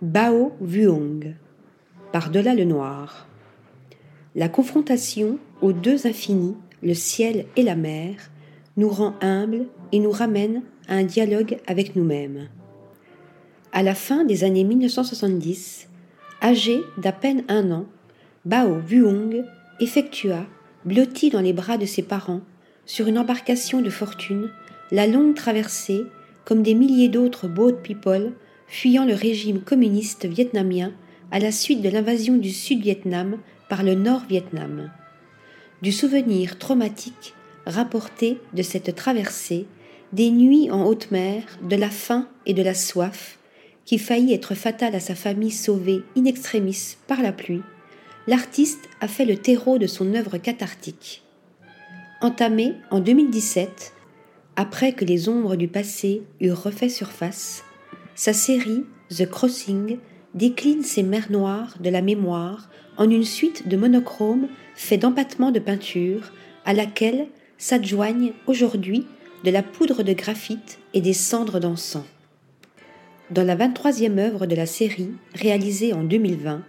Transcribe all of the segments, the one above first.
Bao Vuong, par-delà le noir. La confrontation aux deux infinis, le ciel et la mer, nous rend humbles et nous ramène à un dialogue avec nous-mêmes. À la fin des années 1970, âgé d'à peine un an, Bao Vuong effectua, blotti dans les bras de ses parents, sur une embarcation de fortune, la longue traversée, comme des milliers d'autres boat people fuyant le régime communiste vietnamien à la suite de l'invasion du Sud-Vietnam par le Nord-Vietnam. Du souvenir traumatique rapporté de cette traversée, des nuits en haute mer, de la faim et de la soif, qui faillit être fatale à sa famille sauvée in extremis par la pluie, l'artiste a fait le terreau de son œuvre cathartique. Entamée en 2017, après que les ombres du passé eurent refait surface, sa série The Crossing décline ces mers noires de la mémoire en une suite de monochromes faits d'empattements de peinture à laquelle s'adjoignent aujourd'hui de la poudre de graphite et des cendres d'encens. Dans la 23e œuvre de la série, réalisée en 2020,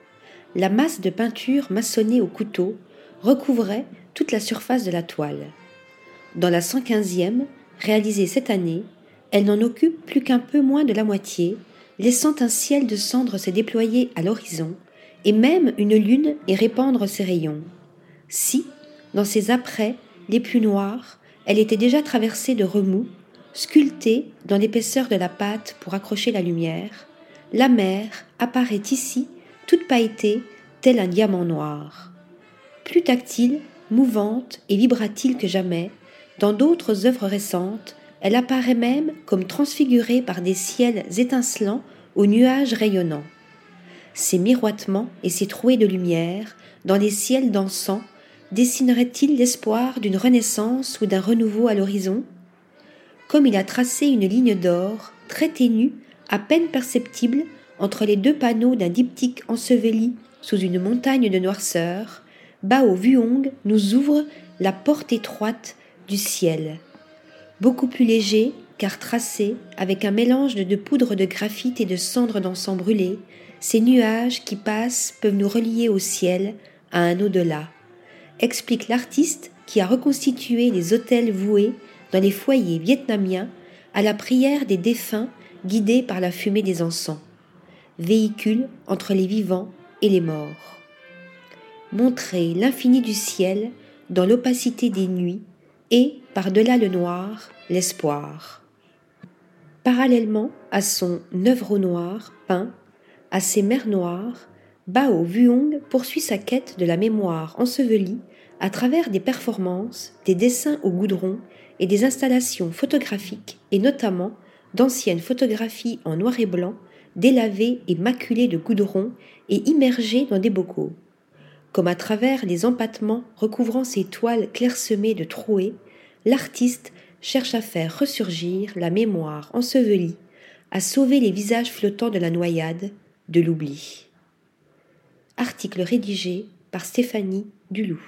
la masse de peinture maçonnée au couteau recouvrait toute la surface de la toile. Dans la 115e, réalisée cette année, elle n'en occupe plus qu'un peu moins de la moitié, laissant un ciel de cendres se déployer à l'horizon, et même une lune y répandre ses rayons. Si, dans ses apprêts les plus noirs, elle était déjà traversée de remous, sculptée dans l'épaisseur de la pâte pour accrocher la lumière, la mer apparaît ici, toute pailletée, tel un diamant noir. Plus tactile, mouvante et vibratile que jamais, dans d'autres œuvres récentes, elle apparaît même comme transfigurée par des ciels étincelants aux nuages rayonnants. Ces miroitements et ces trouées de lumière, dans les ciels dansants, dessineraient-ils l'espoir d'une renaissance ou d'un renouveau à l'horizon? Comme il a tracé une ligne d'or, très ténue, à peine perceptible, entre les deux panneaux d'un diptyque enseveli sous une montagne de noirceur, Bao Vuong nous ouvre la porte étroite du ciel beaucoup plus léger car tracé avec un mélange de, poudre de graphite et de cendres d'encens brûlé, ces nuages qui passent peuvent nous relier au ciel, à un au-delà, explique l'artiste qui a reconstitué les hôtels voués dans les foyers vietnamiens à la prière des défunts guidés par la fumée des encens, véhicule entre les vivants et les morts. Montrer l'infini du ciel dans l'opacité des nuits et, par-delà le noir, l'espoir. Parallèlement à son œuvre au noir peint, à ses mers noires, Bao Vuong poursuit sa quête de la mémoire ensevelie à travers des performances, des dessins au goudron et des installations photographiques et notamment d'anciennes photographies en noir et blanc délavées et maculées de goudron et immergées dans des bocaux. Comme à travers les empattements recouvrant ces toiles clairsemées de trouées, l'artiste cherche à faire ressurgir la mémoire ensevelie, à sauver les visages flottants de la noyade, de l'oubli. Article rédigé par Stéphanie Dulou.